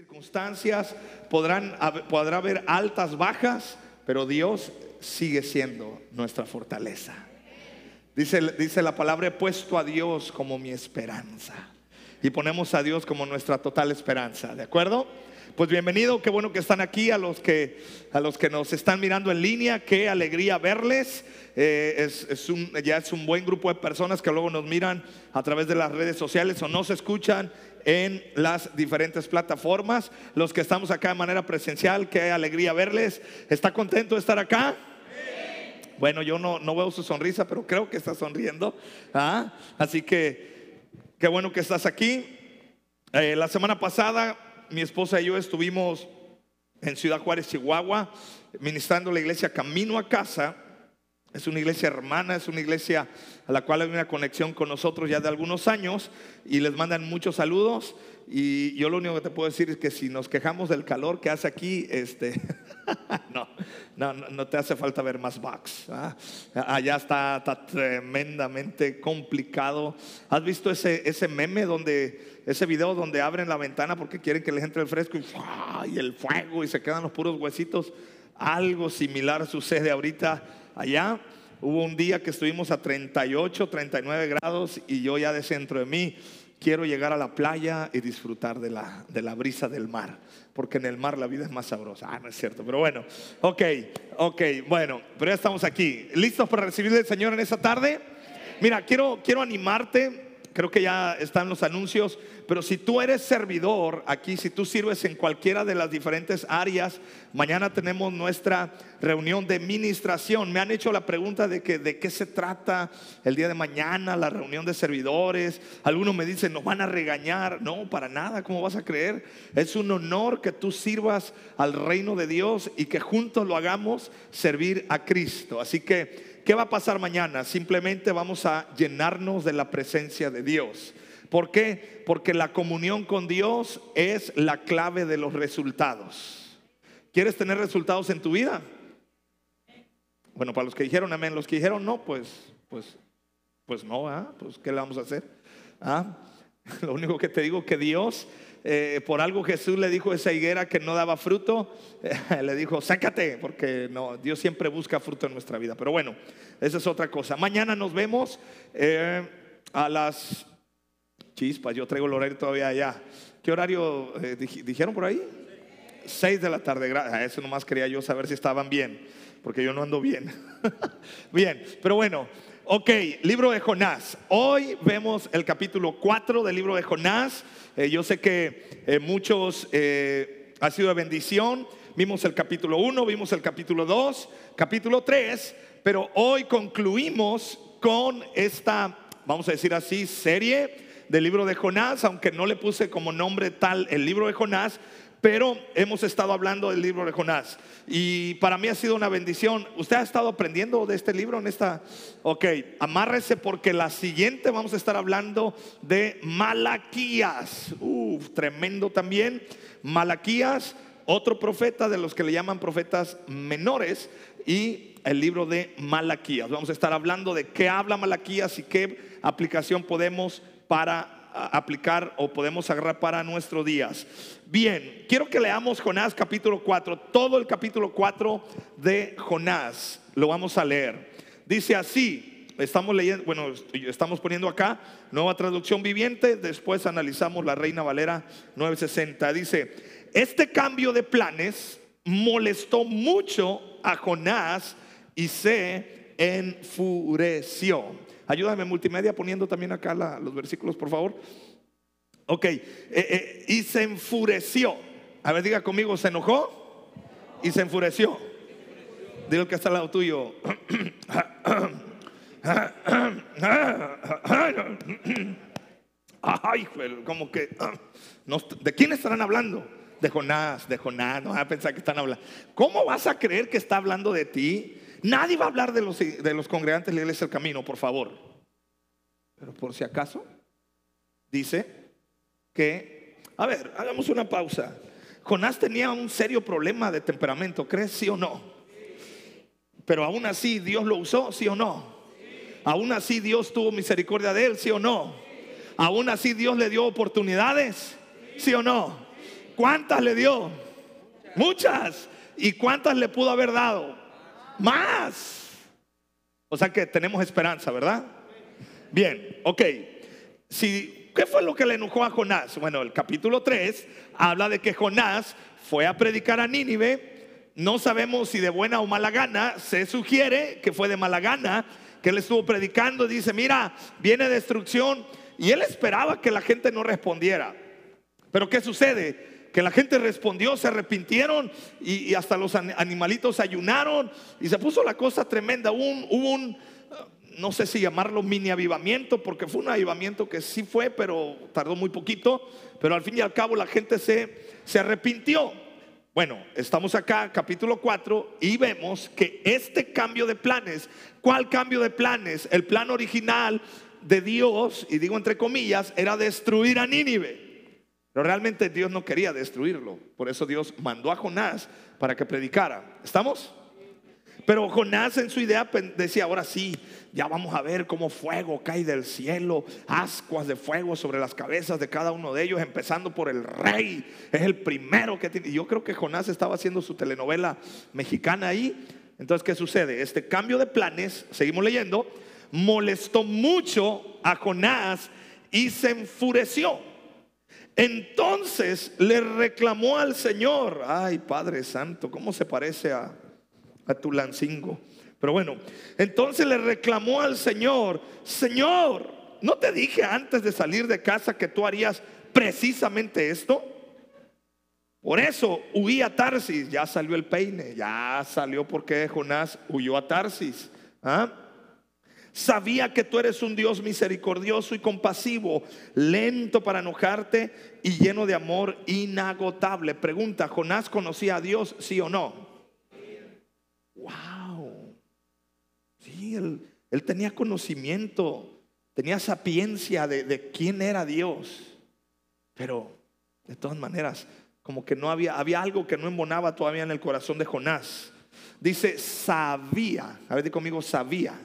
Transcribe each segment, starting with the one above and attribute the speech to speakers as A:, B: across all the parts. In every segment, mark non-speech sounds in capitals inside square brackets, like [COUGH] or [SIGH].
A: circunstancias, podrán, podrá haber altas, bajas, pero Dios sigue siendo nuestra fortaleza. Dice, dice la palabra, he puesto a Dios como mi esperanza. Y ponemos a Dios como nuestra total esperanza, ¿de acuerdo? Pues bienvenido, qué bueno que están aquí, a los que, a los que nos están mirando en línea, qué alegría verles. Eh, es, es un, ya es un buen grupo de personas que luego nos miran a través de las redes sociales o nos escuchan en las diferentes plataformas. Los que estamos acá de manera presencial, qué alegría verles. ¿Está contento de estar acá? Bueno, yo no, veo su sonrisa, pero creo que está sonriendo. ¿ah? Así que qué bueno que estás aquí. Eh, la semana pasada, mi esposa y yo estuvimos en Ciudad Juárez, Chihuahua, ministrando la iglesia Camino a Casa. Es una iglesia hermana, es una iglesia a la cual hay una conexión con nosotros ya de algunos años y les mandan muchos saludos. Y yo lo único que te puedo decir es que si nos quejamos del calor que hace aquí, este, [LAUGHS] no, no, no, te hace falta ver más bugs. ¿ah? Allá está, está tremendamente complicado. ¿Has visto ese, ese meme donde, ese video donde abren la ventana porque quieren que les entre el fresco y, y el fuego y se quedan los puros huesitos? Algo similar sucede ahorita allá. Hubo un día que estuvimos a 38, 39 grados y yo ya de centro de mí quiero llegar a la playa y disfrutar de la, de la brisa del mar, porque en el mar la vida es más sabrosa. Ah, no es cierto, pero bueno, ok, ok, bueno, pero ya estamos aquí. ¿Listos para recibir al Señor en esta tarde? Mira, quiero, quiero animarte. Creo que ya están los anuncios, pero si tú eres servidor aquí, si tú sirves en cualquiera de las diferentes áreas, mañana tenemos nuestra reunión de ministración. Me han hecho la pregunta de que de qué se trata el día de mañana, la reunión de servidores. Algunos me dicen, nos van a regañar. No, para nada, ¿cómo vas a creer? Es un honor que tú sirvas al reino de Dios y que juntos lo hagamos servir a Cristo. Así que ¿Qué va a pasar mañana? Simplemente vamos a llenarnos de la presencia de Dios. ¿Por qué? Porque la comunión con Dios es la clave de los resultados. ¿Quieres tener resultados en tu vida? Bueno, para los que dijeron amén, los que dijeron no, pues, pues, pues no, ¿ah? Pues ¿qué le vamos a hacer? ¿Ah? [LAUGHS] Lo único que te digo que Dios eh, por algo Jesús le dijo a esa higuera que no daba fruto, [LAUGHS] le dijo, sácate, porque no, Dios siempre busca fruto en nuestra vida. Pero bueno, esa es otra cosa. Mañana nos vemos eh, a las chispas, yo traigo el horario todavía allá. ¿Qué horario eh, dij- dijeron por ahí? 6 de la tarde. A Eso nomás quería yo saber si estaban bien, porque yo no ando bien. [LAUGHS] bien, pero bueno. Ok, libro de Jonás. Hoy vemos el capítulo 4 del libro de Jonás. Eh, yo sé que eh, muchos eh, ha sido de bendición. Vimos el capítulo 1, vimos el capítulo 2, capítulo 3, pero hoy concluimos con esta, vamos a decir así, serie del libro de Jonás, aunque no le puse como nombre tal el libro de Jonás, pero hemos estado hablando del libro de Jonás. Y para mí ha sido una bendición. ¿Usted ha estado aprendiendo de este libro en esta? Ok, amárrese porque la siguiente vamos a estar hablando de Malaquías. Uf, tremendo también. Malaquías, otro profeta de los que le llaman profetas menores. Y el libro de Malaquías. Vamos a estar hablando de qué habla Malaquías y qué aplicación podemos para aplicar o podemos agarrar para nuestros días. Bien, quiero que leamos Jonás capítulo 4, todo el capítulo 4 de Jonás. Lo vamos a leer. Dice así, estamos leyendo, bueno, estamos poniendo acá nueva traducción viviente, después analizamos la Reina Valera 960. Dice, este cambio de planes molestó mucho a Jonás y se enfureció. Ayúdame multimedia poniendo también acá los versículos, por favor. Ok, eh, eh, y se enfureció. A ver, diga conmigo, ¿se enojó? Y se enfureció. Dile que está al lado tuyo. [COUGHS] Ay, como que, ¿de quién estarán hablando? De Jonás, de Jonás, no vas a pensar que están hablando. ¿Cómo vas a creer que está hablando de ti? Nadie va a hablar de los, de los congregantes de la iglesia camino, por favor. Pero por si acaso, dice que, a ver, hagamos una pausa. Jonás tenía un serio problema de temperamento, ¿crees sí o no? Pero aún así Dios lo usó, sí o no? Aún así Dios tuvo misericordia de él, sí o no? Aún así Dios le dio oportunidades, sí o no? ¿Cuántas le dio? Muchas. ¿Y cuántas le pudo haber dado? Más. O sea que tenemos esperanza, ¿verdad? Bien, ok. Si, ¿Qué fue lo que le enojó a Jonás? Bueno, el capítulo 3 habla de que Jonás fue a predicar a Nínive. No sabemos si de buena o mala gana. Se sugiere que fue de mala gana, que él estuvo predicando. Dice, mira, viene destrucción. Y él esperaba que la gente no respondiera. Pero ¿qué sucede? Que la gente respondió, se arrepintieron y, hasta los animalitos ayunaron y se puso la cosa tremenda. Hubo un, no sé si llamarlo mini avivamiento, porque fue un avivamiento que sí fue, pero tardó muy poquito. Pero al fin y al cabo la gente se, se arrepintió. Bueno, estamos acá, capítulo 4, y vemos que este cambio de planes, ¿cuál cambio de planes? El plan original de Dios, y digo entre comillas, era destruir a Nínive. Pero realmente Dios no quería destruirlo. Por eso Dios mandó a Jonás para que predicara. ¿Estamos? Pero Jonás en su idea decía, ahora sí, ya vamos a ver cómo fuego cae del cielo, ascuas de fuego sobre las cabezas de cada uno de ellos, empezando por el rey. Es el primero que tiene. Yo creo que Jonás estaba haciendo su telenovela mexicana ahí. Entonces, ¿qué sucede? Este cambio de planes, seguimos leyendo, molestó mucho a Jonás y se enfureció. Entonces le reclamó al Señor, ay Padre Santo, ¿cómo se parece a, a Tulancingo? Pero bueno, entonces le reclamó al Señor, Señor, ¿no te dije antes de salir de casa que tú harías precisamente esto? Por eso huí a Tarsis, ya salió el peine, ya salió porque Jonás huyó a Tarsis. ¿Ah? Sabía que tú eres un Dios misericordioso y compasivo, lento para enojarte y lleno de amor inagotable. Pregunta, ¿Jonás conocía a Dios, sí o no? Wow. Sí, él, tenía conocimiento, tenía sapiencia de, quién era Dios. Pero, de todas maneras, como que no había, había algo que no embonaba todavía en el corazón de Jonás. Dice, sabía, a ver, conmigo, sabía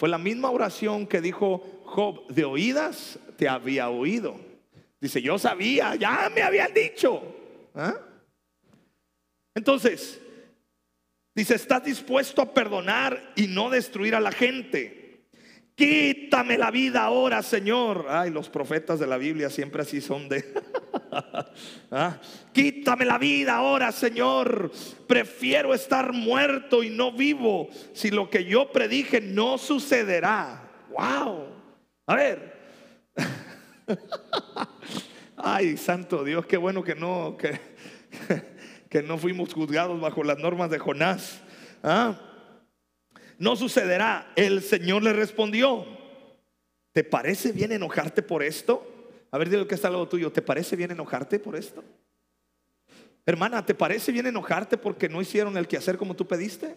A: fue la misma oración que dijo Job, de oídas te había oído. Dice, yo sabía, ya me habían dicho. ¿Ah? Entonces, dice, estás dispuesto a perdonar y no destruir a la gente. Quítame la vida ahora, Señor. Ay, los profetas de la Biblia siempre así son de... [LAUGHS] [LAUGHS] ¿Ah? Quítame la vida ahora, Señor. Prefiero estar muerto y no vivo si lo que yo predije no sucederá. Wow. A ver. [LAUGHS] Ay, santo Dios, qué bueno que no, [LAUGHS] que, no fuimos juzgados bajo las normas de Jonás. ¿Ah? No sucederá. El Señor le respondió. ¿Te parece bien enojarte por esto? A ver, dile que está al lado tuyo. ¿Te parece bien enojarte por esto? Hermana, ¿te parece bien enojarte porque no hicieron el quehacer como tú pediste?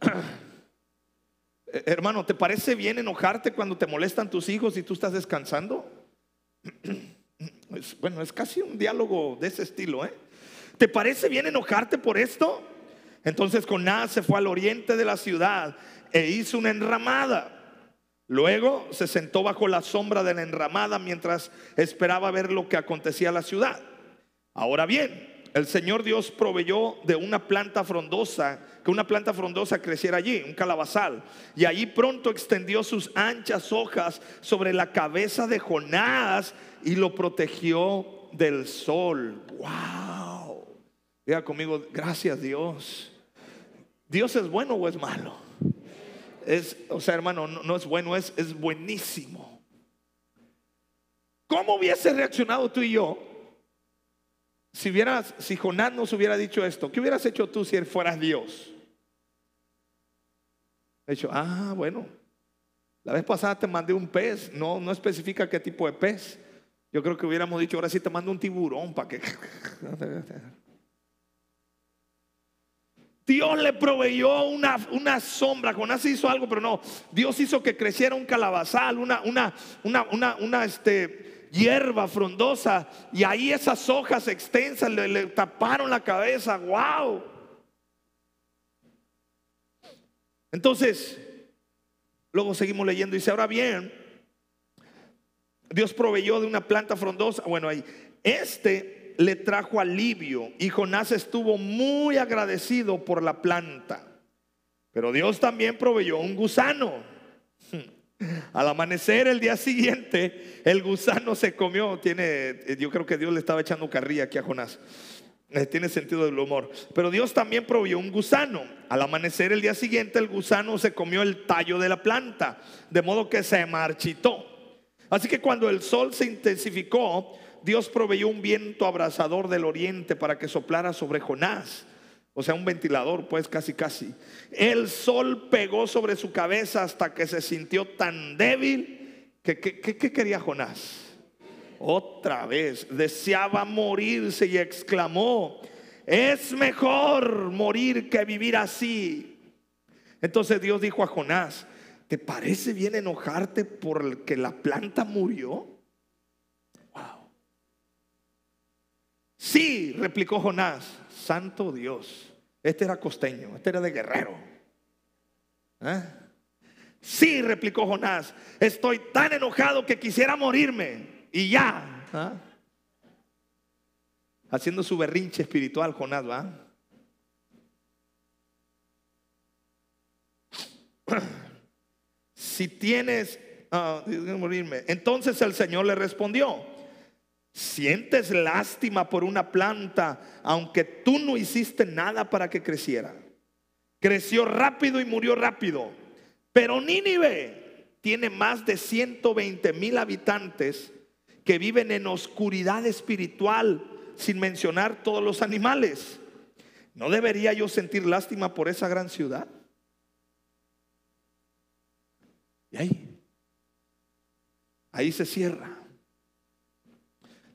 A: [CLEARS THROAT] Hermano, ¿te parece bien enojarte cuando te molestan tus hijos y tú estás descansando? [CLEARS THROAT] bueno, es casi un diálogo de ese estilo, ¿eh? ¿Te parece bien enojarte por esto? Entonces Conás se fue al oriente de la ciudad e hizo una enramada Luego se sentó bajo la sombra de la enramada mientras esperaba ver lo que acontecía en la ciudad. Ahora bien, el Señor Dios proveyó de una planta frondosa, que una planta frondosa creciera allí, un calabazal, y allí pronto extendió sus anchas hojas sobre la cabeza de Jonás y lo protegió del sol. Wow. Diga conmigo, gracias Dios. ¿Dios es bueno o es malo? Es, o sea, hermano, no, es bueno, es, es buenísimo. ¿Cómo hubiese reaccionado tú y yo si hubieras, si Jonás nos hubiera dicho esto? ¿Qué hubieras hecho tú si fueras Dios? He dicho, ah, bueno, la vez pasada te mandé un pez, no, no especifica qué tipo de pez. Yo creo que hubiéramos dicho, ahora sí te mando un tiburón para que... [LAUGHS] Dios le proveyó una, una, sombra. Jonás hizo algo, pero no. Dios hizo que creciera un calabazal, una, una, una, una, este, hierba frondosa. Y ahí esas hojas extensas le, le taparon la cabeza. ¡Wow! Entonces, luego seguimos leyendo. Dice, ahora bien, Dios proveyó de una planta frondosa. Bueno, ahí Este le trajo alivio y Jonás estuvo muy agradecido por la planta. Pero Dios también proveyó un gusano. [LAUGHS] Al amanecer el día siguiente, el gusano se comió. Tiene, yo creo que Dios le estaba echando carrilla aquí a Jonás. Eh, tiene sentido del humor. Pero Dios también proveyó un gusano. Al amanecer el día siguiente, el gusano se comió el tallo de la planta, de modo que se marchitó. Así que cuando el sol se intensificó, Dios proveyó un viento abrasador del oriente para que soplara sobre Jonás. O sea, un ventilador, pues casi, casi. El sol pegó sobre su cabeza hasta que se sintió tan débil que, ¿qué quería Jonás? Otra vez, deseaba morirse y exclamó, es mejor morir que vivir así. Entonces Dios dijo a Jonás, ¿te parece bien enojarte por que la planta murió? Sí, replicó Jonás, santo Dios. Este era costeño, este era de guerrero. ¿Eh? Sí, replicó Jonás, estoy tan enojado que quisiera morirme y ya. ¿ah? Haciendo su berrinche espiritual, Jonás, ¿va? [CLEARS THROAT] Si tienes, ah, morirme. Entonces el Señor le respondió, sientes lástima por una planta, aunque tú no hiciste nada para que creciera. Creció rápido y murió rápido. Pero Nínive tiene más de 120 mil habitantes que viven en oscuridad espiritual, sin mencionar todos los animales. ¿No debería yo sentir lástima por esa gran ciudad? Y ahí, ahí se cierra.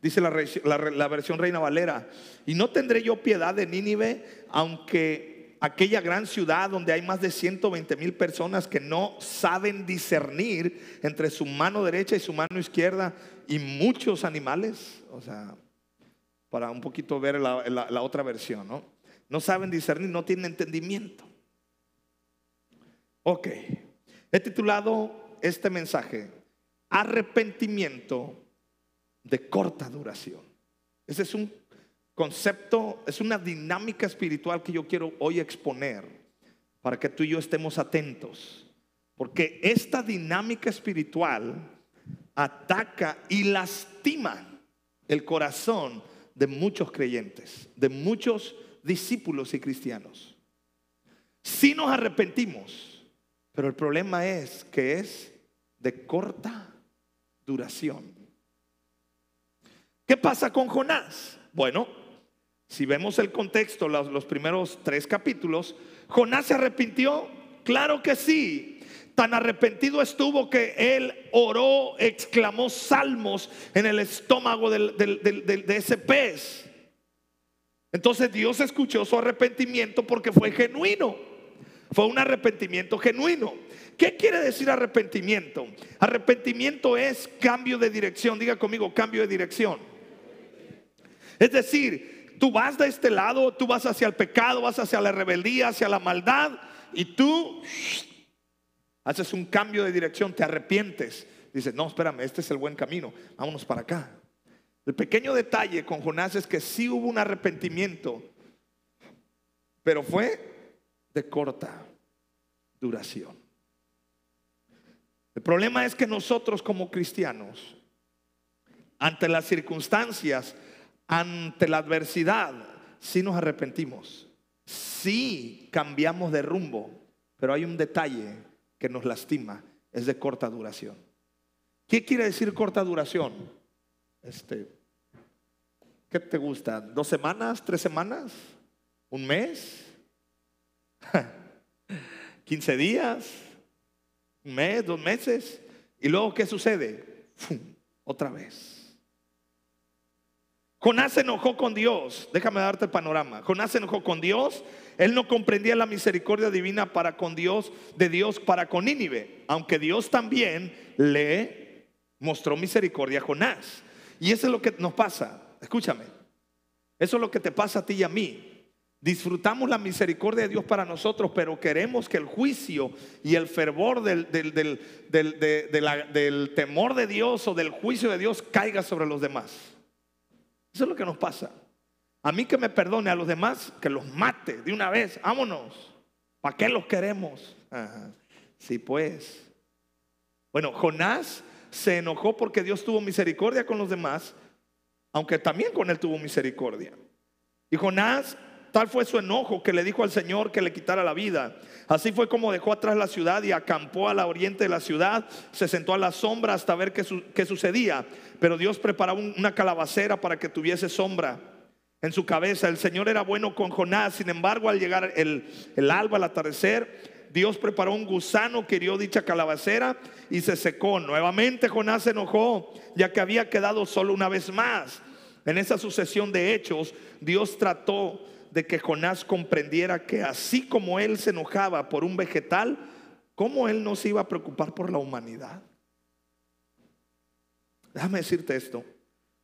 A: Dice la, versión Reina Valera, y no tendré yo piedad de Nínive, aunque aquella gran ciudad donde hay más de 120 mil personas que no saben discernir entre su mano derecha y su mano izquierda, y muchos animales, o sea, para un poquito ver la, otra versión, ¿no? No saben discernir, no tienen entendimiento. Ok, he titulado este mensaje, arrepentimiento de corta duración. Ese es un concepto, es una dinámica espiritual que yo quiero hoy exponer para que tú y yo estemos atentos. Porque esta dinámica espiritual ataca y lastima el corazón de muchos creyentes, de muchos discípulos y cristianos. Si nos arrepentimos, pero el problema es que es de corta duración. ¿Qué pasa con Jonás? Bueno, si vemos el contexto, los, primeros tres capítulos, Jonás se arrepintió, claro que sí, Tan arrepentido estuvo que él oró, exclamó salmos en el estómago de ese pez. Entonces Dios escuchó su arrepentimiento porque fue genuino. Fue un arrepentimiento genuino. ¿Qué quiere decir arrepentimiento? Arrepentimiento es cambio de dirección. Diga conmigo, cambio de dirección. Es decir, tú vas de este lado, tú vas hacia el pecado, vas hacia la rebeldía, hacia la maldad, y tú haces un cambio de dirección, te arrepientes, dices, no, espérame, este es el buen camino, vámonos para acá. El pequeño detalle con Jonás es que sí hubo un arrepentimiento, pero fue de corta duración. El problema es que nosotros como cristianos, ante las circunstancias, ante la adversidad, sí nos arrepentimos, sí cambiamos de rumbo, pero hay un detalle que nos lastima es de corta duración. ¿Qué quiere decir corta duración? Este, ¿Qué te gusta? ¿Dos semanas? ¿Tres semanas? ¿Un mes? [LAUGHS] ¿15 días? ¿Un mes? ¿Dos meses? ¿Y luego qué sucede? Otra vez. Jonás se enojó con Dios. Déjame darte el panorama. Jonás se enojó con Dios. Él no comprendía la misericordia divina para con Dios, de Dios para con Nínive. Aunque Dios también le mostró misericordia a Jonás. Y eso es lo que nos pasa. Escúchame. Eso es lo que te pasa a ti y a mí. Disfrutamos la misericordia de Dios para nosotros, pero queremos que el juicio y el fervor del, del temor de Dios o del juicio de Dios caiga sobre los demás. Eso es lo que nos pasa. A mí que me perdone, a los demás que los mate de una vez. Vámonos. ¿Para qué los queremos? Sí, pues. Bueno, Jonás se enojó porque Dios tuvo misericordia con los demás, aunque también con él tuvo misericordia. Y Jonás, tal fue su enojo que le dijo al Señor que le quitara la vida. Así fue como dejó atrás la ciudad y acampó a la oriente de la ciudad, se sentó a la sombra hasta ver qué, sucedía. Pero Dios preparó una calabacera para que tuviese sombra en su cabeza. El Señor era bueno con Jonás, sin embargo al llegar el, el alba, al atardecer, Dios preparó un gusano que hirió dicha calabacera y se secó. Nuevamente Jonás se enojó, ya que había quedado solo una vez más. En esa sucesión de hechos, Dios trató de que Jonás comprendiera que así como él se enojaba por un vegetal, ¿cómo él no se iba a preocupar por la humanidad? Déjame decirte esto.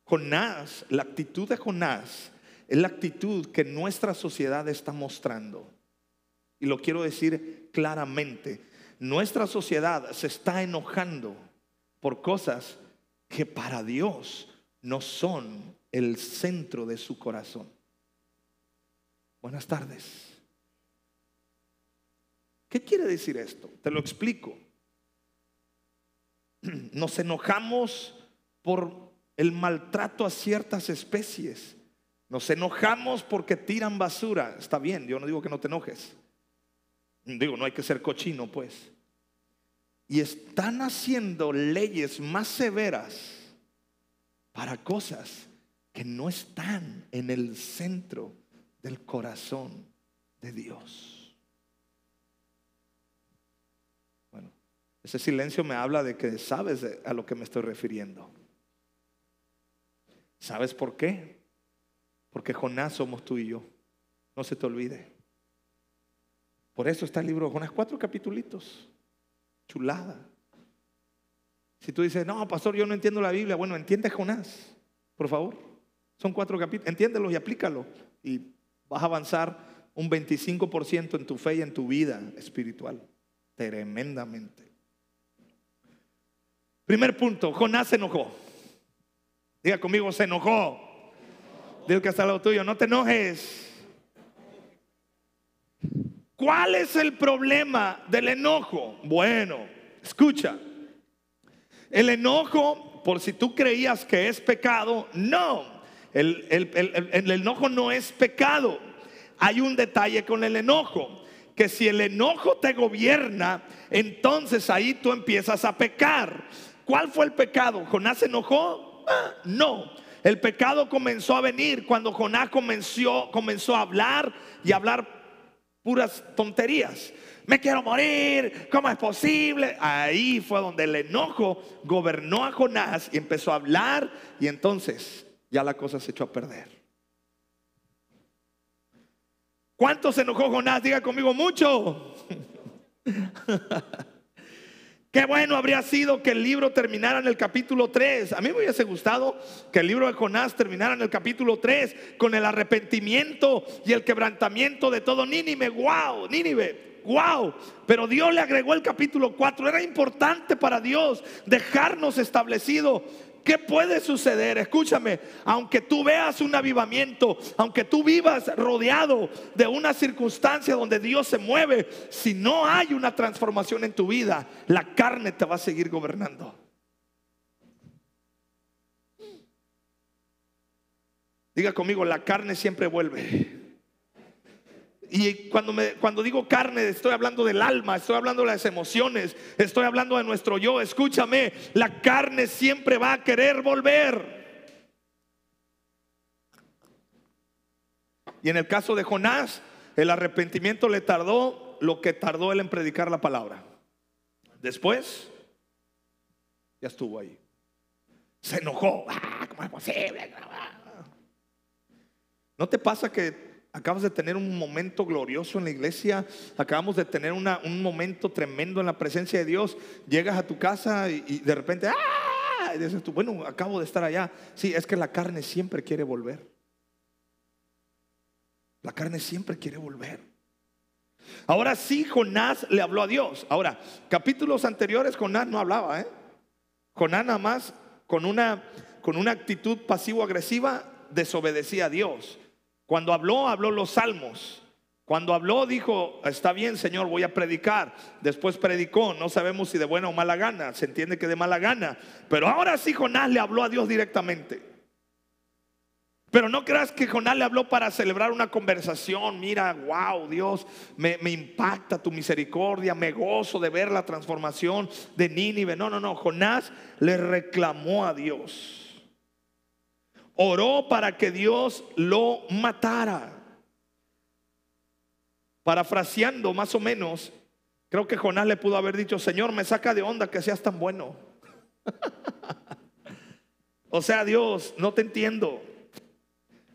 A: Jonás, la actitud de Jonás es la actitud que nuestra sociedad está mostrando. Y lo quiero decir claramente. Nuestra sociedad se está enojando por cosas que para Dios no son el centro de su corazón. Buenas tardes. ¿Qué quiere decir esto? Te lo explico. [CLEARS THROAT] Nos enojamos por el maltrato a ciertas especies. Nos enojamos porque tiran basura. Está bien, yo no digo que no te enojes. Digo, no hay que ser cochino, pues. Y están haciendo leyes más severas para cosas que no están en el centro del corazón de Dios. Bueno, ese silencio me habla de que sabes a lo que me estoy refiriendo. ¿Sabes por qué? Porque Jonás somos tú y yo. No se te olvide. Por eso está el libro de Jonás, cuatro capítulos. Chulada. Si tú dices, no, pastor, yo no entiendo la Biblia, bueno, entiende Jonás, por favor. Son cuatro capítulos, entiéndelo y aplícalo. Y vas a avanzar un 25% en tu fe y en tu vida espiritual. Tremendamente. Primer punto, Jonás se enojó. Diga conmigo, se enojó. Digo que hasta lo tuyo, no te enojes. ¿Cuál es el problema del enojo? Bueno, escucha. El enojo, por si tú creías que es pecado, no. El, enojo no es pecado. Hay un detalle con el enojo, que si el enojo te gobierna, entonces ahí tú empiezas a pecar. ¿Cuál fue el pecado? ¿Jonás se enojó? Ah, no. El pecado comenzó a venir cuando Jonás comenzó, comenzó a hablar y hablar puras tonterías. Me quiero morir, ¿cómo es posible? Ahí fue donde el enojo gobernó a Jonás y empezó a hablar y entonces ya la cosa se echó a perder. ¿Cuánto se enojó Jonás? Diga conmigo, mucho. [LAUGHS] Qué bueno habría sido que el libro terminara en el capítulo 3. A mí me hubiese gustado que el libro de Jonás terminara en el capítulo 3 con el arrepentimiento y el quebrantamiento de todo Nínive. ¡Wow! Nínive. ¡Wow! Pero Dios le agregó el capítulo 4. Era importante para Dios dejarnos establecido ¿Qué puede suceder? Escúchame, aunque tú veas un avivamiento, aunque tú vivas rodeado de una circunstancia donde Dios se mueve, si no hay una transformación en tu vida, la carne te va a seguir gobernando. Diga conmigo, la carne siempre vuelve. Y cuando, me, cuando digo carne, estoy hablando del alma, estoy hablando de las emociones, estoy hablando de nuestro yo. Escúchame, la carne siempre va a querer volver. Y en el caso de Jonás, el arrepentimiento le tardó lo que tardó él en predicar la palabra. Después, ya estuvo ahí. Se enojó. Ah, ¿Cómo es posible? ¿No te pasa que acabas de tener un momento glorioso en la iglesia, acabamos de tener un momento tremendo en la presencia de Dios, llegas a tu casa y, de repente, ¡ah! Y dices tú, bueno, acabo de estar allá. Sí, es que la carne siempre quiere volver. La carne siempre quiere volver. Ahora sí, Jonás le habló a Dios. Ahora, capítulos anteriores, Jonás no hablaba, ¿eh? Jonás nada más con una, con una actitud pasivo-agresiva desobedecía a Dios. Cuando habló, habló los salmos. Cuando habló, dijo, está bien, Señor, voy a predicar. Después predicó, no sabemos si de buena o mala gana, se entiende que de mala gana. Pero ahora sí Jonás le habló a Dios directamente. Pero no creas que Jonás le habló para celebrar una conversación. Mira, wow, Dios, me, me, impacta tu misericordia, me gozo de ver la transformación de Nínive. No, no, no. Jonás le reclamó a Dios. Oró para que Dios lo matara. Parafraseando más o menos, creo que Jonás le pudo haber dicho, Señor, me saca de onda que seas tan bueno. [LAUGHS] o sea, Dios, no te entiendo.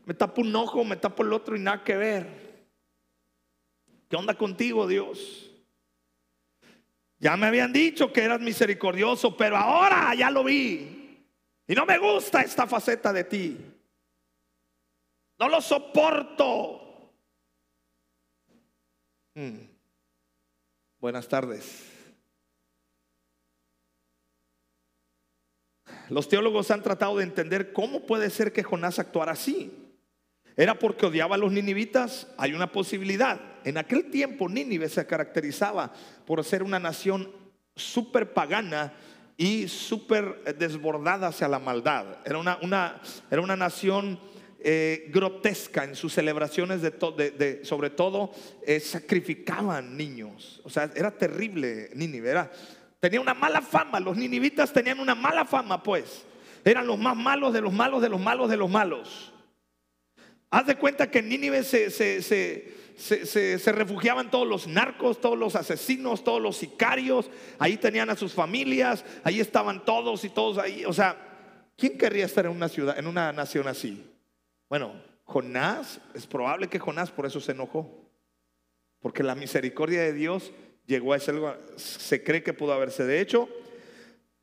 A: Me tapo un ojo, me tapo el otro y nada que ver. ¿Qué onda contigo, Dios? Ya me habían dicho que eras misericordioso, pero ahora ya lo vi. Y no me gusta esta faceta de ti. No lo soporto. Hmm. Buenas tardes. Los teólogos han tratado de entender cómo puede ser que Jonás actuara así. ¿Era porque odiaba a los ninivitas? Hay una posibilidad. En aquel tiempo Nínive se caracterizaba por ser una nación súper pagana y súper desbordada hacia la maldad. Era una, era una nación eh, grotesca en sus celebraciones, de, sobre todo eh, sacrificaban niños. O sea, era terrible Nínive. Tenía una mala fama. Los ninivitas tenían una mala fama, pues. Eran los más malos de los malos de los malos de los malos. Haz de cuenta que Nínive se, refugiaban todos los narcos, todos los asesinos, todos los sicarios. Ahí tenían a sus familias, ahí estaban todos y todos ahí. O sea, ¿quién querría estar en una ciudad, en una nación así? Bueno, Jonás, es probable que Jonás por eso se enojó. Porque la misericordia de Dios llegó a ese lugar. Se cree que pudo haberse. De hecho,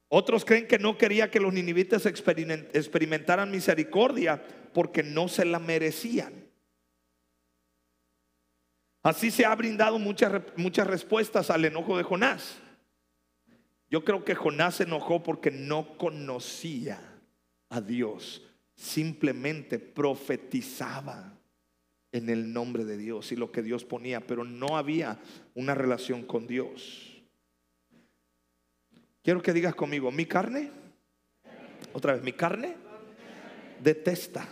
A: otros creen que no quería que los ninivitas experimentaran misericordia porque no se la merecían. Así se ha brindado muchas, muchas respuestas al enojo de Jonás. Yo creo que Jonás se enojó porque no conocía a Dios, simplemente profetizaba en el nombre de Dios y lo que Dios ponía, pero no había una relación con Dios. Quiero que digas conmigo, mi carne, otra vez, mi carne detesta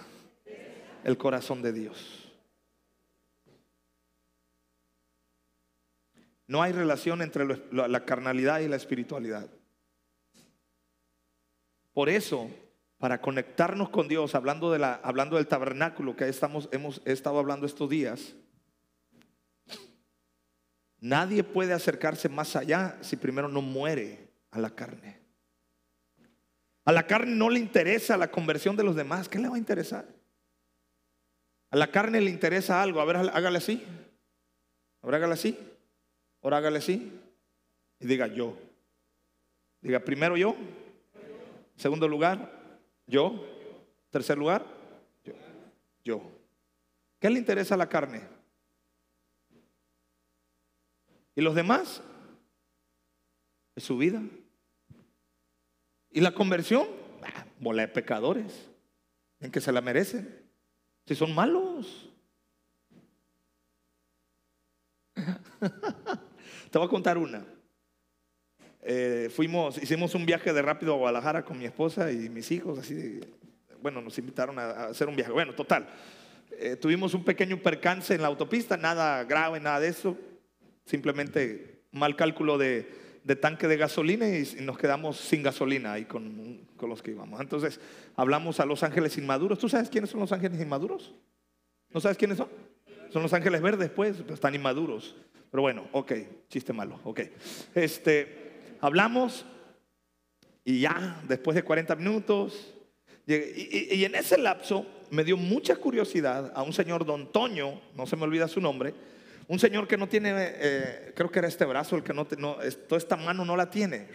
A: el corazón de Dios. No hay relación entre la carnalidad y la espiritualidad. Por eso, para conectarnos con Dios, hablando, de la, hablando del tabernáculo que estamos, hemos estado hablando estos días, nadie puede acercarse más allá si primero no muere a la carne. A la carne no le interesa la conversión de los demás. ¿Qué le va a interesar? A la carne le interesa algo. A ver, hágale así. Ahora hágale así. Ahora hágale así. Y diga yo. Diga primero yo. Segundo lugar, yo. Tercer lugar, yo. Yo. ¿Qué le interesa a la carne? ¿Y los demás? Es su vida. ¿Y la conversión? Ah, bola de pecadores. En que se la merecen. Si son malos. [LAUGHS] Te voy a contar una. Eh, fuimos, hicimos un viaje de rápido a Guadalajara con mi esposa y mis hijos, así bueno, nos invitaron a, hacer un viaje. Bueno, total. Eh, tuvimos un pequeño percance en la autopista, nada grave, nada de eso. Simplemente mal cálculo de, de tanque de gasolina y, nos quedamos sin gasolina ahí con, con, los que íbamos. Entonces hablamos a los ángeles inmaduros. ¿Tú sabes quiénes son los ángeles inmaduros? ¿No sabes quiénes son? Son los ángeles verdes, pues, están inmaduros. Pero bueno, ok, chiste malo, ok. Este, hablamos y ya, después de 40 minutos, y, en ese lapso me dio mucha curiosidad a un señor don Toño, no se me olvida su nombre, un señor que no tiene, eh, creo que era este brazo, el que no, no toda esta mano no la tiene.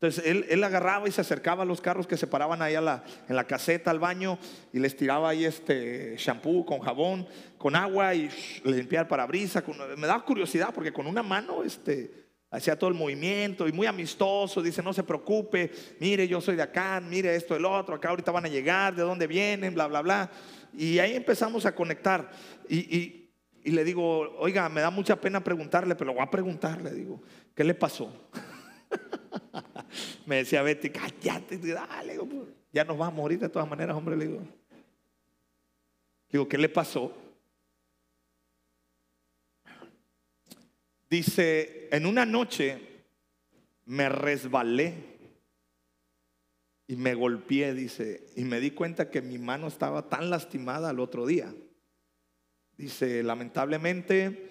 A: Entonces él, agarraba y se acercaba a los carros que se paraban ahí la, en la caseta al baño y les tiraba ahí este shampoo con jabón, con agua y limpiaba el parabrisas. me daba curiosidad porque con una mano este, hacía todo el movimiento y muy amistoso, dice, no se preocupe, mire, yo soy de acá, mire esto, el otro, acá ahorita van a llegar, de dónde vienen, bla, bla, bla. Y ahí empezamos a conectar. Y, le digo, oiga, me da mucha pena preguntarle, pero voy a preguntar, le digo, ¿qué le pasó? [LAUGHS] me decía Betty, cállate, pues, ya nos vamos ahorita de todas maneras, hombre, le digo. Digo, ¿qué le pasó? Dice, en una noche me resbalé y me golpeé, dice, y me di cuenta que mi mano estaba tan lastimada al otro día. Dice, lamentablemente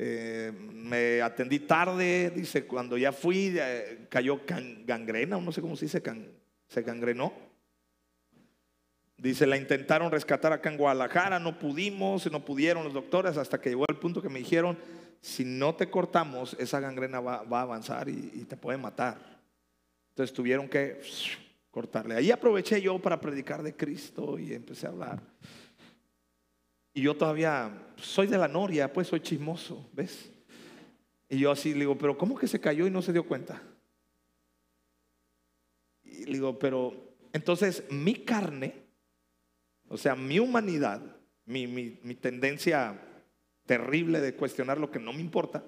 A: eh, me atendí tarde, dice, cuando ya fui eh, cayó gangrena, no sé cómo se dice, se gangrenó. Dice, la intentaron rescatar acá en Guadalajara, no pudimos, no pudieron los doctores, hasta que llegó el punto que me dijeron, si no te cortamos, esa gangrena va, a avanzar y, te puede matar. Entonces tuvieron que cortarle. Ahí aproveché yo para predicar de Cristo y empecé a hablar. Y yo todavía soy de la noria, pues soy chismoso, ¿ves? Y yo así le digo, pero ¿cómo que se cayó y no se dio cuenta? Y le digo, pero entonces mi carne, o sea, mi humanidad, mi, mi, tendencia terrible de cuestionar lo que no me importa,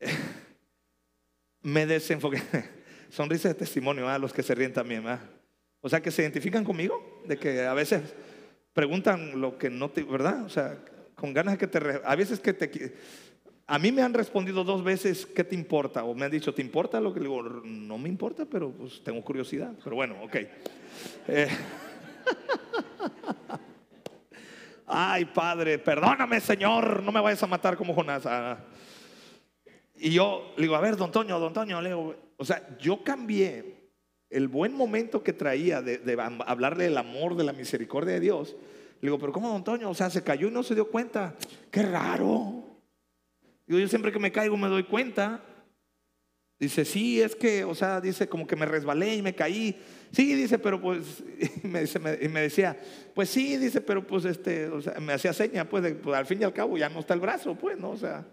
A: [LAUGHS] me desenfoqué. [LAUGHS] Sonrisa de testimonio a los que se ríen también. O sea, que se identifican conmigo, de que a veces preguntan lo que no te, ¿verdad? O sea, con ganas de que te, a veces que te, a mí me han respondido dos veces, ¿qué te importa? O me han dicho, ¿te importa lo que le digo? No me importa, pero pues tengo curiosidad. Pero bueno, ok. Eh, [LAUGHS] ay Padre, perdóname Señor, no me vayas a matar como Jonás. Ah. Y yo le digo, a ver, don Toño, don Toño, le digo, o sea, yo cambié el buen momento que traía de, hablarle del amor, de la misericordia de Dios. Le digo, pero ¿cómo, don Toño? O sea, se cayó y no se dio cuenta. Qué raro. Yo siempre que me caigo me doy cuenta. Dice, sí, es que, o sea, dice como que me resbalé y me caí. Sí, dice, pero pues, [LAUGHS] y me, decía, pues sí, dice, pero pues este, o sea, me hacía seña, pues, pues, al fin y al cabo ya no está el brazo, pues, ¿no? O sea.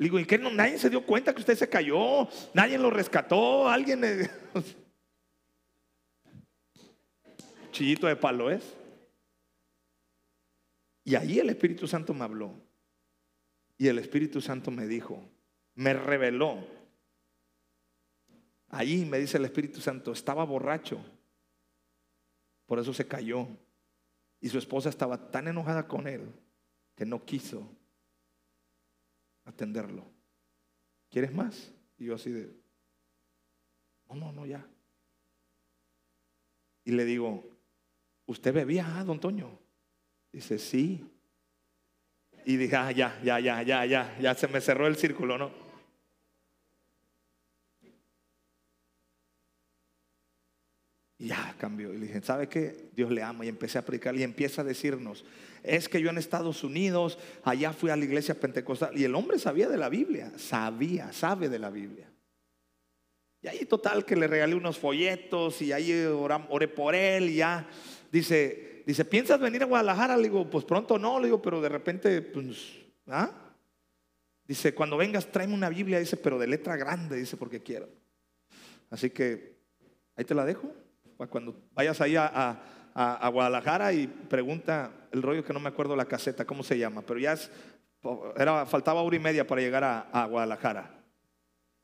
A: Le digo, ¿y qué? No, nadie se dio cuenta que usted se cayó, nadie lo rescató, alguien. [LAUGHS] Chillito de palo es. Y ahí el Espíritu Santo me habló. Y el Espíritu Santo me dijo, me reveló Allí me dice el Espíritu Santo, estaba borracho, por eso se cayó. Y su esposa estaba tan enojada con él que no quiso atenderlo. ¿Quieres más? Y yo así de, no, no, no, ya. Y le digo, ¿usted bebía, ah, don Toño? Dice, sí. Y dije, ah, ya, ya, ya, ya, ya, ya se me cerró el círculo, ¿no? Y ya cambió. Y le dije, ¿sabe qué? Dios le ama. Y empecé a predicar y empieza a decirnos, es que yo en Estados Unidos, allá fui a la iglesia pentecostal. Y el hombre sabía de la Biblia, sabía, sabe de la Biblia. Y ahí total que le regalé unos folletos y ahí oré por él y ya. Dice, dice, ¿piensas venir a Guadalajara? Le digo, pues pronto no, le digo, pero de repente, pues, ¿ah? Dice, cuando vengas, tráeme una Biblia, dice, pero de letra grande, dice, porque quiero. Así que, ahí te la dejo. Cuando vayas ahí a, Guadalajara y pregunta el rollo que no me acuerdo la caseta, ¿cómo se llama? Pero ya era, faltaba hora y media para llegar a, a Guadalajara.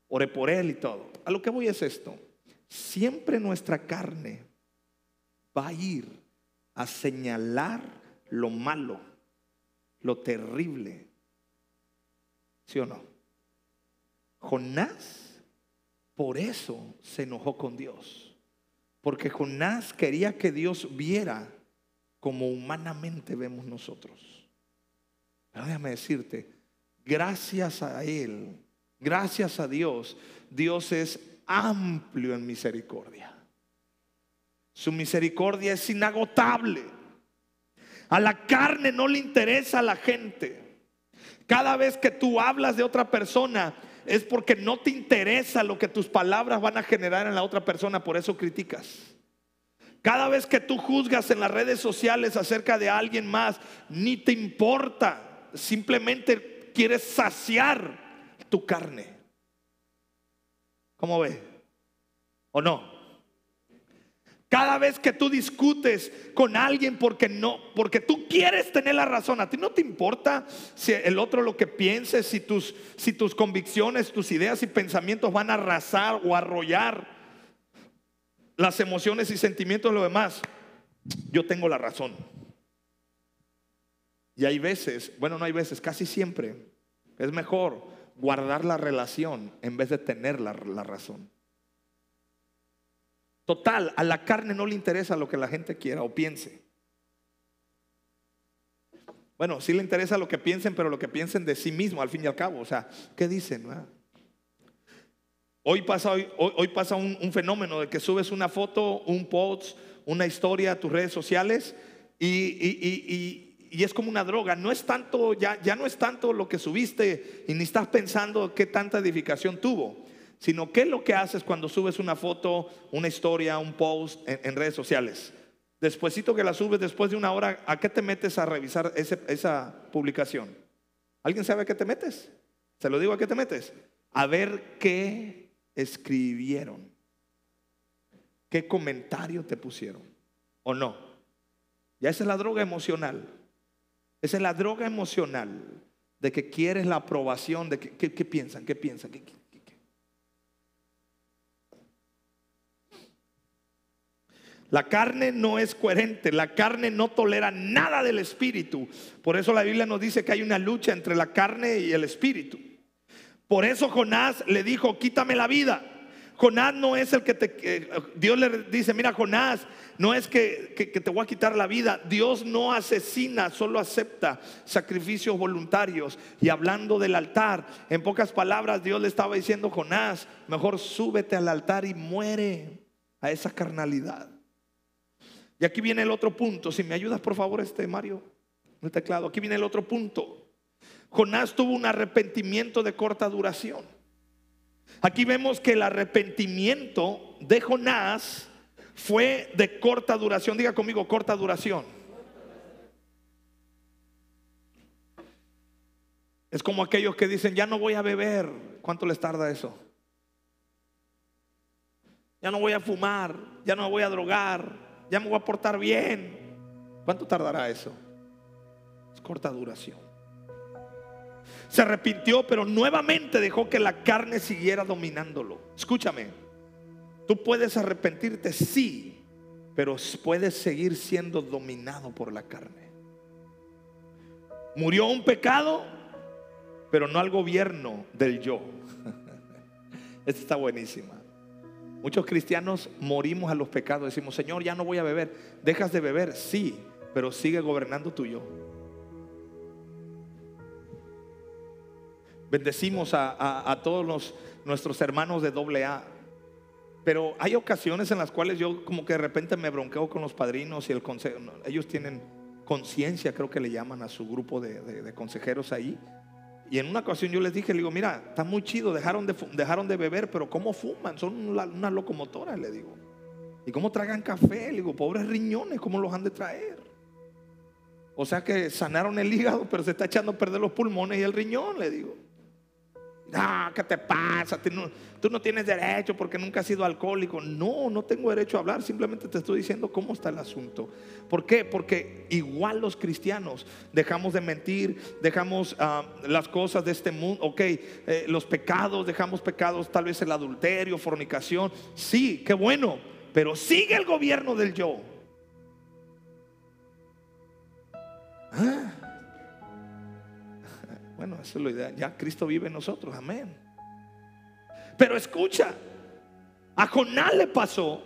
A: Oré por él y todo. A lo que voy es esto. Siempre nuestra carne va a ir a señalar lo malo, lo terrible. ¿Sí o no? Jonás por eso se enojó con Dios. Porque Jonás quería que Dios viera como humanamente vemos nosotros. Pero déjame decirte, gracias a Él, gracias a Dios, Dios es amplio en misericordia. Su misericordia es inagotable. A la carne no le interesa a la gente. Cada vez que tú hablas de otra persona, es porque no te interesa lo que tus palabras van a generar en la otra persona, por eso criticas. Cada vez que tú juzgas en las redes sociales acerca de alguien más, ni te importa, simplemente quieres saciar tu carne. ¿Cómo ve? ¿O no? Cada vez que tú discutes con alguien porque no, porque tú quieres tener la razón, a ti no te importa si el otro lo que piense, si tus, si tus convicciones, tus ideas y pensamientos van a arrasar o arrollar las emociones y sentimientos de los demás. Yo tengo la razón. Y hay veces, bueno, no hay veces, casi siempre es mejor guardar la relación en vez de tener la, la razón. Total, a la carne no le interesa lo que la gente quiera o piense. Bueno, sí le interesa lo que piensen, pero lo que piensen de sí mismo, al fin y al cabo. O sea, ¿qué dicen? Hoy pasa, hoy, pasa un, fenómeno de que subes una foto, un post, una historia a tus redes sociales y, y, es como una droga. No es tanto, ya, ya no es tanto lo que subiste y ni estás pensando qué tanta edificación tuvo sino qué es lo que haces cuando subes una foto, una historia, un post en, redes sociales. Despuésito que la subes, después de una hora, ¿a qué te metes a revisar esa publicación? ¿Alguien sabe a qué te metes? Se lo digo a qué te metes. A ver qué escribieron. ¿Qué comentario te pusieron? ¿O no? Ya esa es la droga emocional. Esa es la droga emocional de que quieres la aprobación, de que, ¿qué, piensan? ¿Qué piensan? ¿Qué, La carne no es coherente, la carne no tolera nada del espíritu. Por eso la Biblia nos dice que hay una lucha entre la carne y el espíritu. Por eso Jonás le dijo, quítame la vida. Jonás no es el que te... Dios le dice, mira Jonás, no es que, que, te voy a quitar la vida. Dios no asesina, solo acepta sacrificios voluntarios. Y hablando del altar, en pocas palabras Dios le estaba diciendo, Jonás, mejor súbete al altar y muere a esa carnalidad. Y aquí viene el otro punto. Si me ayudas, por favor, este Mario, el teclado. Aquí viene el otro punto. Jonás tuvo un arrepentimiento de corta duración. Aquí vemos que el arrepentimiento de Jonás fue de corta duración. Diga conmigo, corta duración. Es como aquellos que dicen, ya no voy a beber. ¿Cuánto les tarda eso? Ya no voy a fumar, ya no voy a drogar, ya me voy a portar bien. ¿Cuánto tardará eso? Es corta duración. Se arrepintió, pero nuevamente dejó que la carne siguiera dominándolo. Escúchame, tú puedes arrepentirte, sí, pero puedes seguir siendo dominado por la carne. Murió un pecado, pero no al gobierno del yo. [LAUGHS] Esta está buenísima. Muchos cristianos morimos a los pecados. Decimos, Señor, ya no voy a beber. Dejas de beber, sí, pero sigue gobernando tu yo. Bendecimos a, todos nuestros hermanos de doble A. Pero hay ocasiones en las cuales yo como que de repente me bronqueo con los padrinos y el consejo. Ellos tienen conciencia, creo que le llaman a su grupo de consejeros ahí. Y en una ocasión yo les dije, le digo, mira, está muy chido, dejaron de, dejaron de beber, pero ¿cómo fuman? Son una, locomotora, le digo. ¿Y cómo tragan café? Le digo, pobres riñones, ¿cómo los han de traer? O sea que sanaron el hígado, pero se está echando a perder los pulmones y el riñón, le digo. ¿Qué te pasa? Tú no, tienes derecho porque nunca has sido alcohólico. No, no tengo derecho a hablar. Simplemente te estoy diciendo cómo está el asunto. ¿Por qué? Porque igual los cristianos dejamos de mentir, dejamos ah, las cosas de este mundo. Ok, eh, los pecados, dejamos pecados, tal vez el adulterio, fornicación. Sí, qué bueno. Pero sigue el gobierno del yo. ¿Ah? Bueno, eso es lo ideal. Ya Cristo vive en nosotros, amén. Pero escucha, a Jonás le pasó,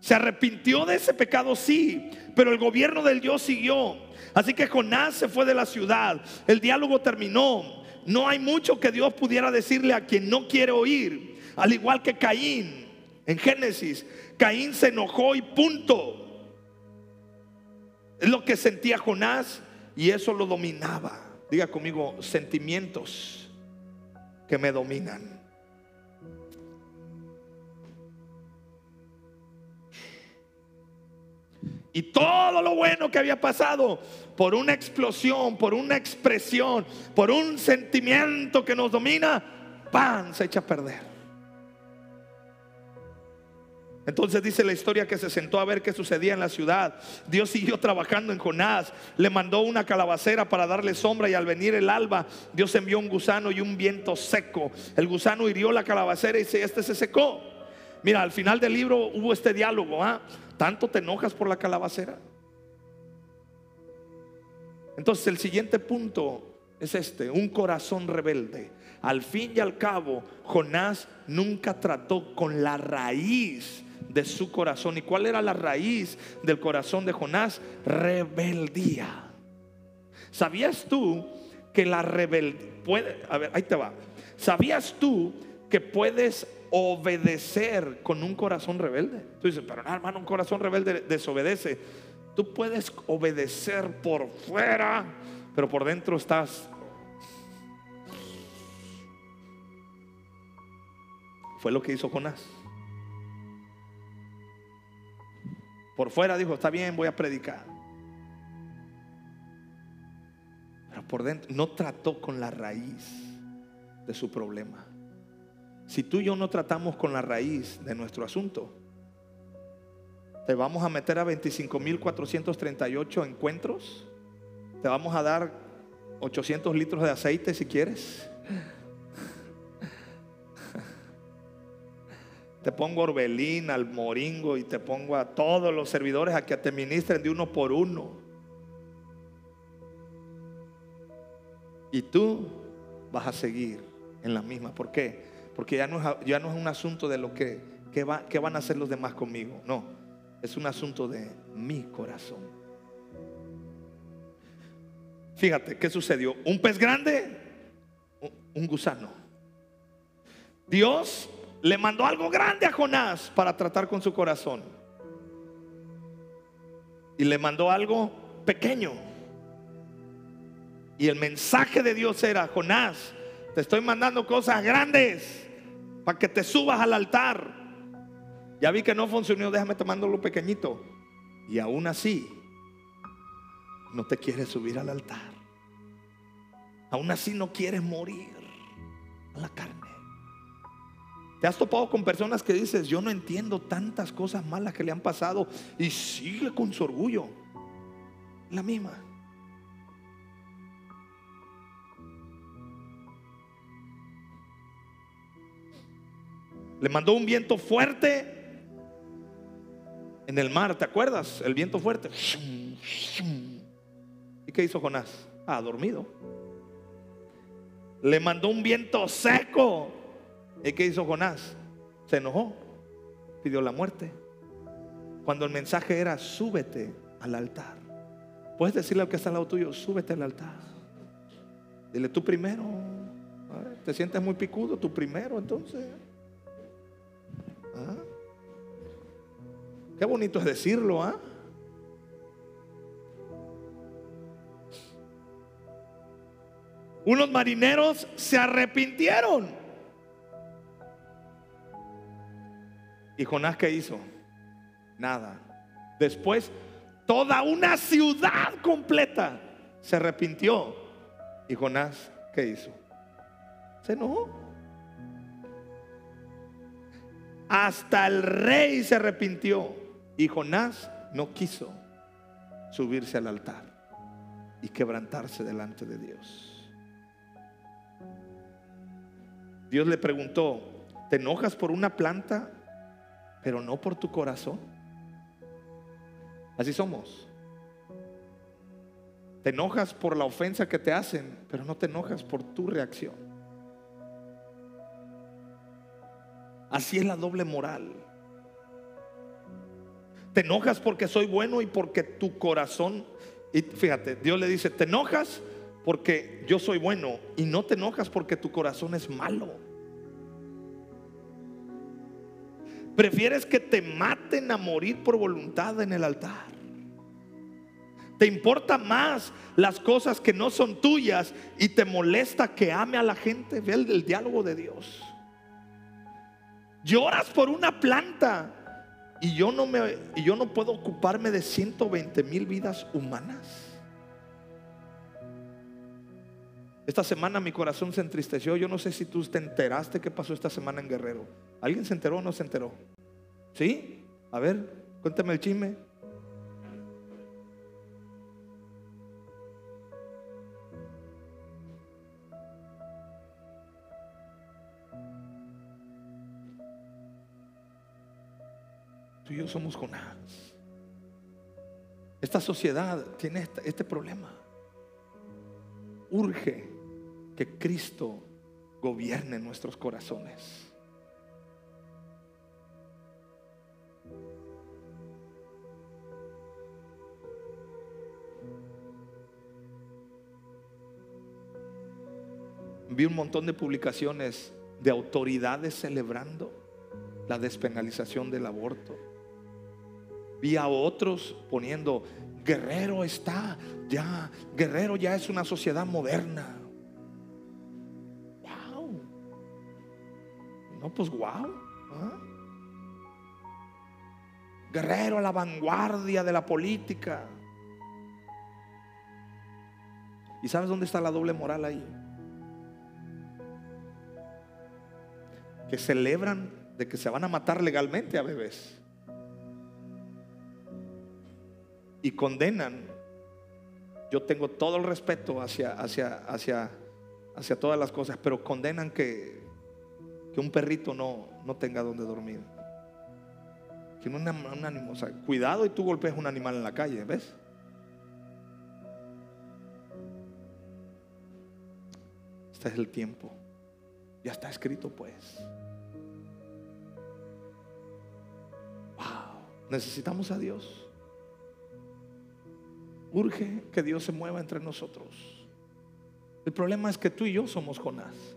A: se arrepintió de ese pecado, sí, pero el gobierno del Dios siguió. Así que Jonás se fue de la ciudad, el diálogo terminó. No hay mucho que Dios pudiera decirle a quien no quiere oír, al igual que Caín en Génesis. Caín se enojó y punto. Es lo que sentía Jonás y eso lo dominaba. Diga conmigo, sentimientos que me dominan. Y todo lo bueno que había pasado por una explosión, por una expresión, por un sentimiento que nos domina, ¡pam! se echa a perder. Entonces dice la historia que se sentó a ver qué sucedía en la ciudad. Dios siguió trabajando en Jonás. Le mandó una calabacera para darle sombra y al venir el alba, Dios envió un gusano y un viento seco. El gusano hirió la calabacera y este se secó. Mira, al final del libro hubo este diálogo. ¿ah? ¿Tanto te enojas por la calabacera? Entonces el siguiente punto es este, un corazón rebelde. Al fin y al cabo, Jonás nunca trató con la raíz de su corazón. ¿Y cuál era la raíz del corazón de Jonás? Rebeldía. ¿Sabías tú que la rebeldía puede, a ver, ahí te va. ¿Sabías tú que puedes obedecer con un corazón rebelde? Tú dices, pero no, hermano, un corazón rebelde desobedece. Tú puedes obedecer por fuera, pero por dentro estás Fue lo que hizo Jonás. Por fuera dijo, está bien, voy a predicar. Pero por dentro no trató con la raíz de su problema. Si tú y yo no tratamos con la raíz de nuestro asunto, te vamos a meter a 25.438 encuentros, te vamos a dar 800 litros de aceite si quieres. Te pongo Orbelín, al Moringo y te pongo a todos los servidores a que te ministren de uno por uno. Y tú vas a seguir en la misma. ¿Por qué? Porque ya no es, ya no es un asunto de lo que, que, va, que van a hacer los demás conmigo. No, es un asunto de mi corazón. Fíjate, ¿qué sucedió? Un pez grande, un gusano. Dios le mandó algo grande a Jonás para tratar con su corazón. Y le mandó algo pequeño. Y el mensaje de Dios era, Jonás, te estoy mandando cosas grandes para que te subas al altar. Ya vi que no funcionó, déjame tomando lo pequeñito. Y aún así, no te quieres subir al altar. Aún así no quieres morir a la carne. ¿Te has topado con personas que dices, yo no entiendo tantas cosas malas que le han pasado y sigue con su orgullo? La misma. Le mandó un viento fuerte en el mar, ¿te acuerdas? El viento fuerte. ¿Y qué hizo Jonás? Ah, dormido. Le mandó un viento seco ¿Y qué hizo Jonás? Se enojó, pidió la muerte. Cuando el mensaje era, súbete al altar. Puedes decirle al que está al lado tuyo, súbete al altar. Dile tú primero. Te sientes muy picudo, tú primero entonces. ¿Ah? Qué bonito es decirlo, ¿ah? Unos marineros se arrepintieron. ¿Y Jonás qué hizo? Nada. Después, toda una ciudad completa se arrepintió. ¿Y Jonás qué hizo? Se enojó. Hasta el rey se arrepintió. Y Jonás no quiso subirse al altar y quebrantarse delante de Dios. Dios le preguntó, ¿te enojas por una planta pero no por tu corazón. Así somos. Te enojas por la ofensa que te hacen, pero no te enojas por tu reacción. Así es la doble moral. Te enojas porque soy bueno y porque tu corazón, y fíjate, Dios le dice, te enojas porque yo soy bueno y no te enojas porque tu corazón es malo. Prefieres que te maten a morir por voluntad en el altar. Te importa más las cosas que no son tuyas y te molesta que ame a la gente. Ve el, diálogo de Dios. Lloras por una planta y yo no me y yo no puedo ocuparme de 120 mil vidas humanas. Esta semana mi corazón se entristeció. Yo no sé si tú te enteraste qué pasó esta semana en Guerrero. ¿Alguien se enteró o no se enteró? ¿Sí? A ver, cuéntame el chisme. Tú y yo somos Jonás. Esta sociedad tiene este, este problema. Urge que Cristo gobierne nuestros corazones. Vi un montón de publicaciones de autoridades celebrando la despenalización del aborto. Vi a otros poniendo, Guerrero está ya, Guerrero ya es una sociedad moderna. Pues wow. ¿ah? Guerrero a la vanguardia de la política. ¿Y sabes dónde está la doble moral ahí? Que celebran de que se van a matar legalmente a bebés. Y condenan. Yo tengo todo el respeto hacia, hacia, hacia, hacia todas las cosas, pero condenan que, que un perrito no, no tenga donde dormir. Que un, un ánimo, o sea, cuidado y tú golpeas un animal en la calle, ¿ves? Este es el tiempo. Ya está escrito pues. Necesitamos a Dios. Urge que Dios se mueva entre nosotros. El problema es que tú y yo somos Jonás.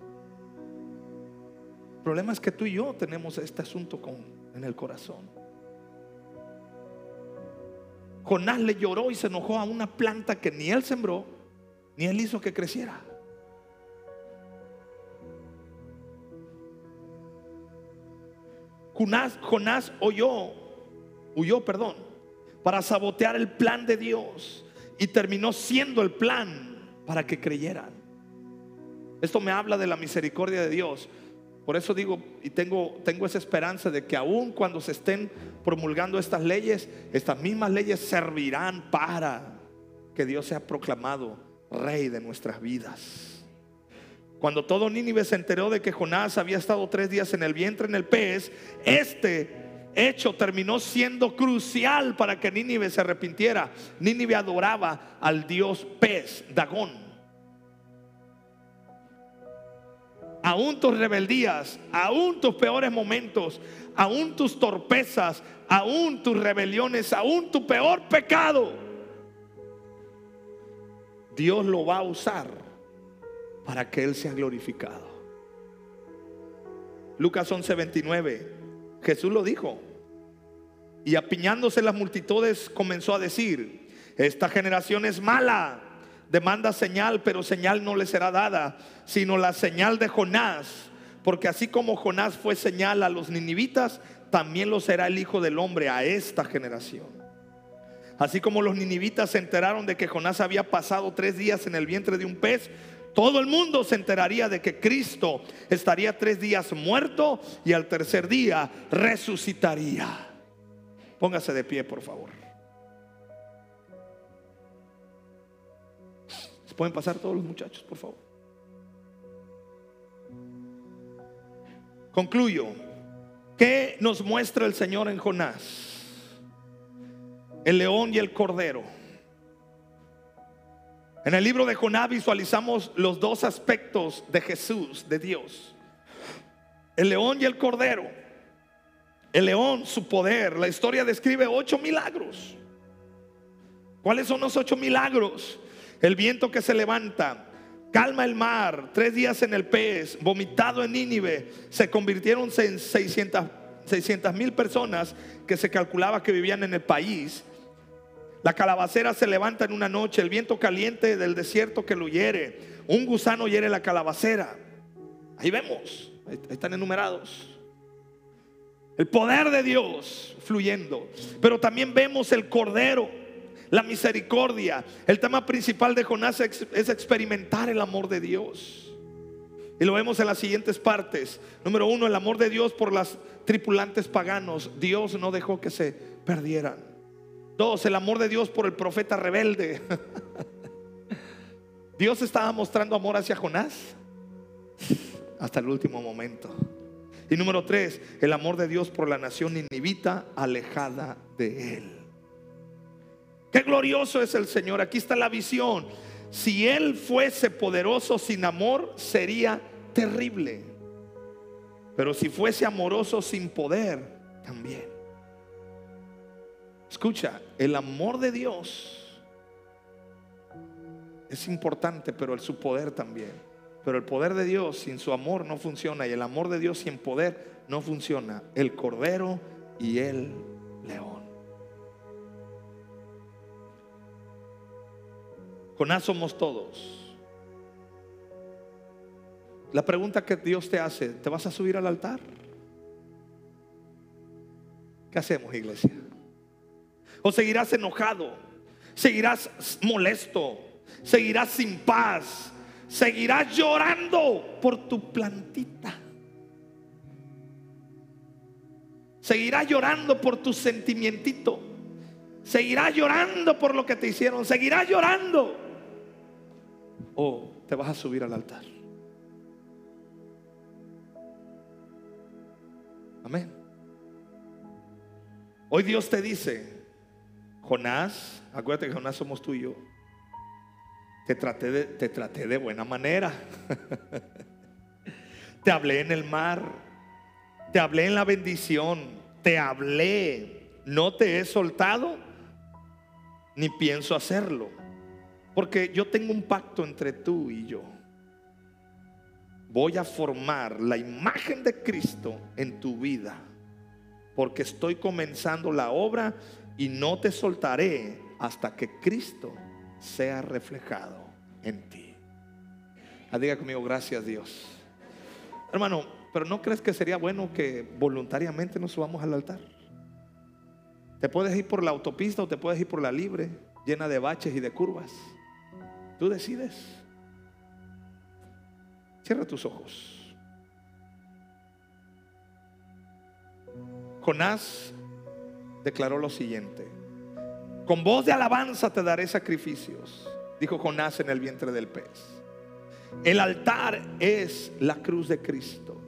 A: Problema es que tú y yo tenemos este asunto con, en el corazón. Jonás le lloró y se enojó a una planta que ni él sembró, ni él hizo que creciera. Jonás, Jonás oyó huyó, perdón, para sabotear el plan de Dios y terminó siendo el plan para que creyeran. Esto me habla de la misericordia de Dios. Por eso digo y tengo, tengo esa esperanza de que aun cuando se estén promulgando estas leyes, estas mismas leyes servirán para que Dios sea proclamado rey de nuestras vidas. Cuando todo Nínive se enteró de que Jonás había estado tres días en el vientre en el pez, este hecho terminó siendo crucial para que Nínive se arrepintiera. Nínive adoraba al dios pez, Dagón. Aún tus rebeldías, aún tus peores momentos, aún tus torpezas, aún tus rebeliones, aún tu peor pecado, Dios lo va a usar para que Él sea glorificado. Lucas 11:29, Jesús lo dijo. Y apiñándose las multitudes comenzó a decir, esta generación es mala, demanda señal, pero señal no le será dada, sino la señal de Jonás. Porque así como Jonás fue señal a los ninivitas, también lo será el Hijo del Hombre a esta generación. Así como los ninivitas se enteraron de que Jonás había pasado tres días en el vientre de un pez, todo el mundo se enteraría de que Cristo estaría tres días muerto y al tercer día resucitaría. Póngase de pie, por favor. pueden pasar todos los muchachos, por favor? Concluyo. ¿Qué nos muestra el Señor en Jonás? El león y el cordero. En el libro de Jonás visualizamos los dos aspectos de Jesús, de Dios. El león y el cordero. El león, su poder. La historia describe ocho milagros. ¿Cuáles son los ocho milagros? El viento que se levanta, calma el mar, tres días en el pez, vomitado en Nínive, se convirtieron en 600 mil personas que se calculaba que vivían en el país. La calabacera se levanta en una noche, el viento caliente del desierto que lo hiere, un gusano hiere la calabacera. Ahí vemos, ahí están enumerados. El poder de Dios fluyendo. Pero también vemos el cordero. La misericordia. El tema principal de Jonás es experimentar el amor de Dios. Y lo vemos en las siguientes partes. Número uno, el amor de Dios por las tripulantes paganos. Dios no dejó que se perdieran. Dos, el amor de Dios por el profeta rebelde. [LAUGHS] Dios estaba mostrando amor hacia Jonás hasta el último momento. Y número tres, el amor de Dios por la nación ninivita alejada de él. Qué glorioso es el Señor. Aquí está la visión. Si Él fuese poderoso sin amor, sería terrible. Pero si fuese amoroso sin poder, también. Escucha, el amor de Dios es importante, pero el su poder también. Pero el poder de Dios sin su amor no funciona y el amor de Dios sin poder no funciona. El cordero y el león. Jonás somos todos. La pregunta que Dios te hace, ¿te vas a subir al altar? ¿Qué hacemos, iglesia? ¿O seguirás enojado? ¿Seguirás molesto? ¿Seguirás sin paz? ¿Seguirás llorando por tu plantita? ¿Seguirás llorando por tu sentimientito? ¿Seguirás llorando por lo que te hicieron? ¿Seguirás llorando? O te vas a subir al altar. Amén. Hoy Dios te dice, Jonás, acuérdate que Jonás somos tú y yo. Te traté de, te traté de buena manera. [LAUGHS] te hablé en el mar. Te hablé en la bendición. Te hablé. No te he soltado ni pienso hacerlo. Porque yo tengo un pacto entre tú y yo. Voy a formar la imagen de Cristo en tu vida. Porque estoy comenzando la obra y no te soltaré hasta que Cristo sea reflejado en ti. Ah, diga conmigo, gracias Dios. Hermano, pero ¿no crees que sería bueno que voluntariamente nos subamos al altar? Te puedes ir por la autopista o te puedes ir por la libre, llena de baches y de curvas. Tú decides. Cierra tus ojos. Jonás declaró lo siguiente. Con voz de alabanza te daré sacrificios, dijo Jonás en el vientre del pez. El altar es la cruz de Cristo.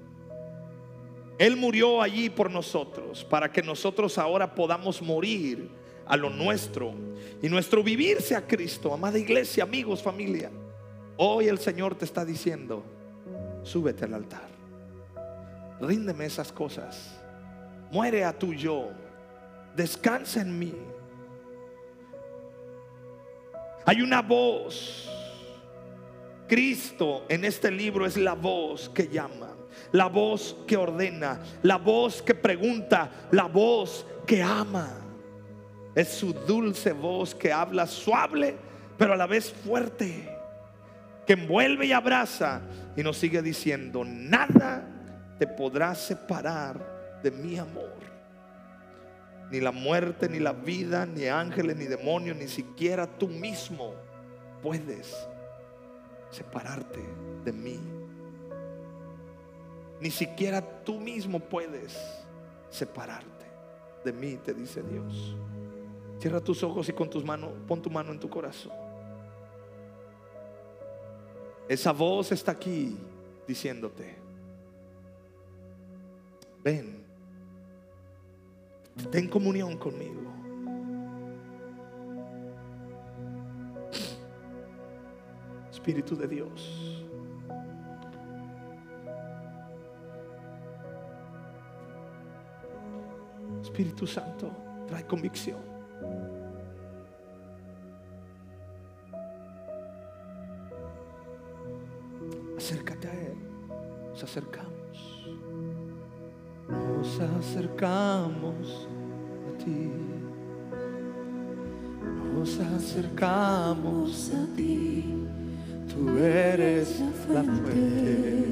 A: Él murió allí por nosotros, para que nosotros ahora podamos morir a lo nuestro y nuestro vivirse a Cristo. Amada iglesia, amigos, familia. Hoy el Señor te está diciendo, súbete al altar. Ríndeme esas cosas. Muere a tu yo. Descansa en mí. Hay una voz. Cristo en este libro es la voz que llama, la voz que ordena, la voz que pregunta, la voz que ama. Es su dulce voz que habla suave, pero a la vez fuerte, que envuelve y abraza y nos sigue diciendo, nada te podrá separar de mi amor. Ni la muerte, ni la vida, ni ángeles, ni demonios, ni siquiera tú mismo puedes separarte de mí. Ni siquiera tú mismo puedes separarte de mí, te dice Dios. Cierra tus ojos y con tus manos, pon tu mano en tu corazón. Esa voz está aquí diciéndote, ven, ten comunión conmigo. Espíritu de Dios. Espíritu Santo, trae convicción. Acercamos. Nos acercamos a ti. Nos acercamos a ti. Tú eres la fuente.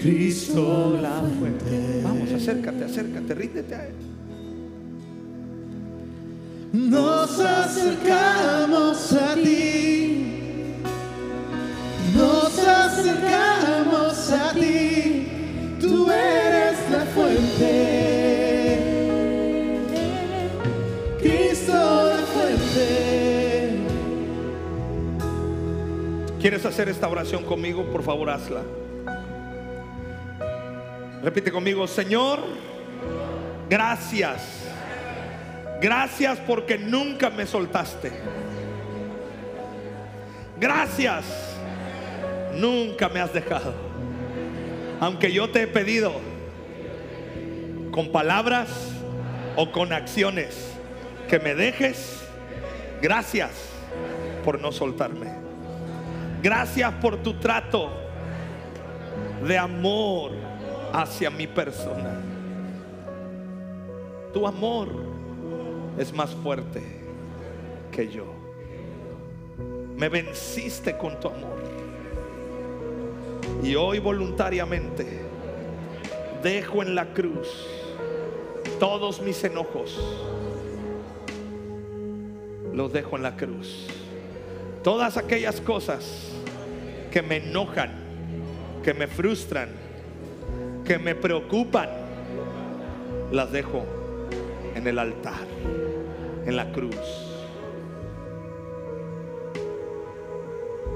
A: Cristo la fuente. Vamos, acércate, acércate, ríndete a Él.
B: nos acercamos
A: ¿Quieres hacer esta oración conmigo? Por favor, hazla. Repite conmigo, Señor, gracias. Gracias porque nunca me soltaste. Gracias. Nunca me has dejado. Aunque yo te he pedido con palabras o con acciones que me dejes, gracias por no soltarme. Gracias por tu trato de amor hacia mi persona. Tu amor es más fuerte que yo. Me venciste con tu amor. Y hoy voluntariamente dejo en la cruz todos mis enojos. Los dejo en la cruz. Todas aquellas cosas que me enojan, que me frustran, que me preocupan, las dejo en el altar, en la cruz.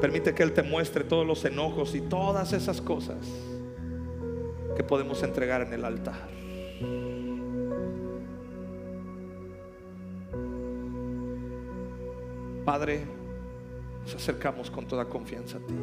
A: Permite que Él te muestre todos los enojos y todas esas cosas que podemos entregar en el altar. Padre, nos acercamos con toda confianza a ti.